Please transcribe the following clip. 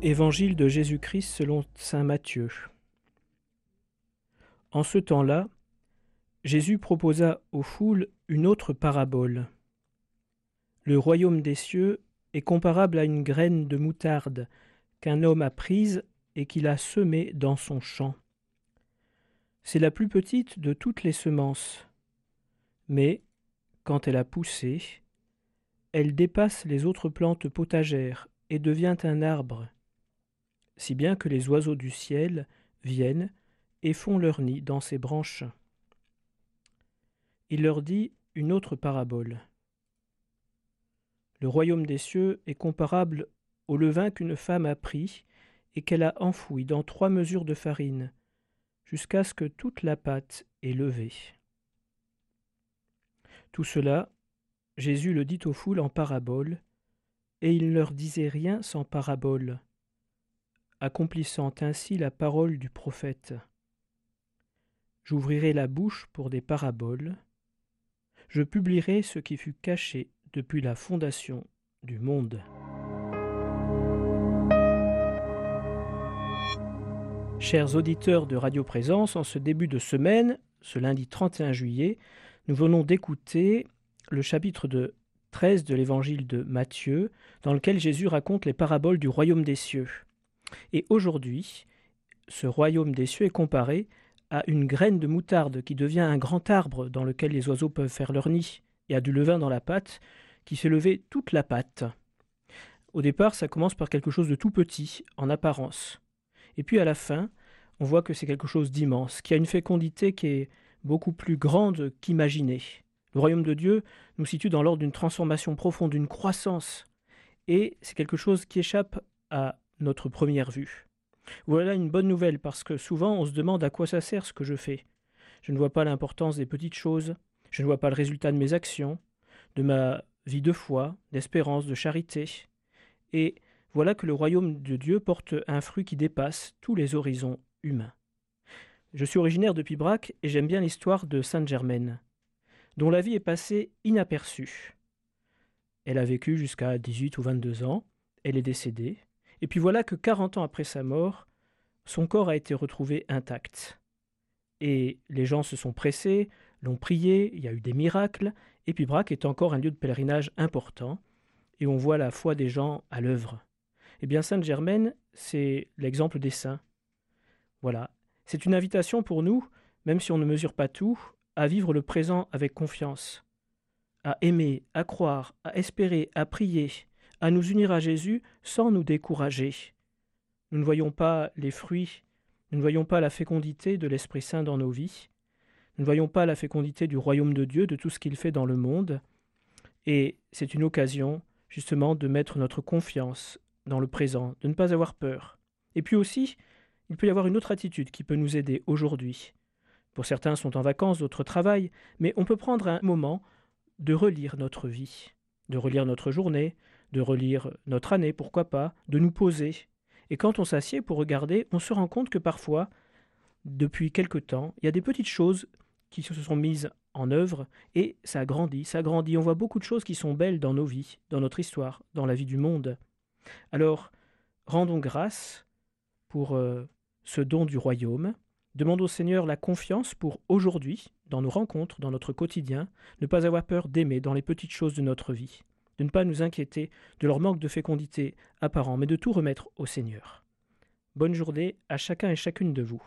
Évangile de Jésus-Christ selon Saint Matthieu. En ce temps-là, Jésus proposa aux foules une autre parabole. Le royaume des cieux est comparable à une graine de moutarde qu'un homme a prise et qu'il a semée dans son champ. C'est la plus petite de toutes les semences, mais, quand elle a poussé, elle dépasse les autres plantes potagères et devient un arbre si bien que les oiseaux du ciel viennent et font leur nid dans ses branches. Il leur dit une autre parabole. Le royaume des cieux est comparable au levain qu'une femme a pris et qu'elle a enfoui dans trois mesures de farine, jusqu'à ce que toute la pâte est levée. Tout cela, Jésus le dit aux foules en parabole, et il ne leur disait rien sans parabole, accomplissant ainsi la parole du prophète. J'ouvrirai la bouche pour des paraboles, je publierai ce qui fut caché depuis la fondation du monde. Chers auditeurs de Radio Présence, en ce début de semaine, ce lundi 31 juillet, nous venons d'écouter le chapitre de 13 de l'évangile de Matthieu, dans lequel Jésus raconte les paraboles du royaume des cieux. Et aujourd'hui, ce royaume des cieux est comparé à une graine de moutarde qui devient un grand arbre dans lequel les oiseaux peuvent faire leur nid, et à du levain dans la pâte qui fait lever toute la pâte. Au départ, ça commence par quelque chose de tout petit, en apparence. Et puis à la fin, on voit que c'est quelque chose d'immense, qui a une fécondité qui est beaucoup plus grande qu'imaginée. Le royaume de Dieu nous situe dans l'ordre d'une transformation profonde, d'une croissance. Et c'est quelque chose qui échappe à notre première vue. Voilà une bonne nouvelle parce que souvent on se demande à quoi ça sert ce que je fais. Je ne vois pas l'importance des petites choses, je ne vois pas le résultat de mes actions, de ma vie de foi, d'espérance, de charité. Et voilà que le royaume de Dieu porte un fruit qui dépasse tous les horizons humains. Je suis originaire de Pibrac et j'aime bien l'histoire de Sainte Germaine, dont la vie est passée inaperçue. Elle a vécu jusqu'à 18 ou 22 ans, elle est décédée, et puis voilà que quarante ans après sa mort, son corps a été retrouvé intact. Et les gens se sont pressés, l'ont prié, il y a eu des miracles, et puis Braque est encore un lieu de pèlerinage important, et on voit la foi des gens à l'œuvre. Eh bien, Sainte Germaine, c'est l'exemple des saints. Voilà. C'est une invitation pour nous, même si on ne mesure pas tout, à vivre le présent avec confiance, à aimer, à croire, à espérer, à prier, à nous unir à Jésus sans nous décourager. Nous ne voyons pas les fruits, nous ne voyons pas la fécondité de l'Esprit Saint dans nos vies, nous ne voyons pas la fécondité du royaume de Dieu, de tout ce qu'il fait dans le monde, et c'est une occasion justement de mettre notre confiance dans le présent, de ne pas avoir peur. Et puis aussi, il peut y avoir une autre attitude qui peut nous aider aujourd'hui. Pour certains sont en vacances, d'autres travaillent, mais on peut prendre un moment de relire notre vie, de relire notre journée, de relire notre année, pourquoi pas, de nous poser. Et quand on s'assied pour regarder, on se rend compte que parfois, depuis quelque temps, il y a des petites choses qui se sont mises en œuvre et ça grandit, ça grandit. On voit beaucoup de choses qui sont belles dans nos vies, dans notre histoire, dans la vie du monde. Alors, rendons grâce pour euh, ce don du royaume. Demandons au Seigneur la confiance pour aujourd'hui, dans nos rencontres, dans notre quotidien, ne pas avoir peur d'aimer dans les petites choses de notre vie de ne pas nous inquiéter de leur manque de fécondité apparent, mais de tout remettre au Seigneur. Bonne journée à chacun et chacune de vous.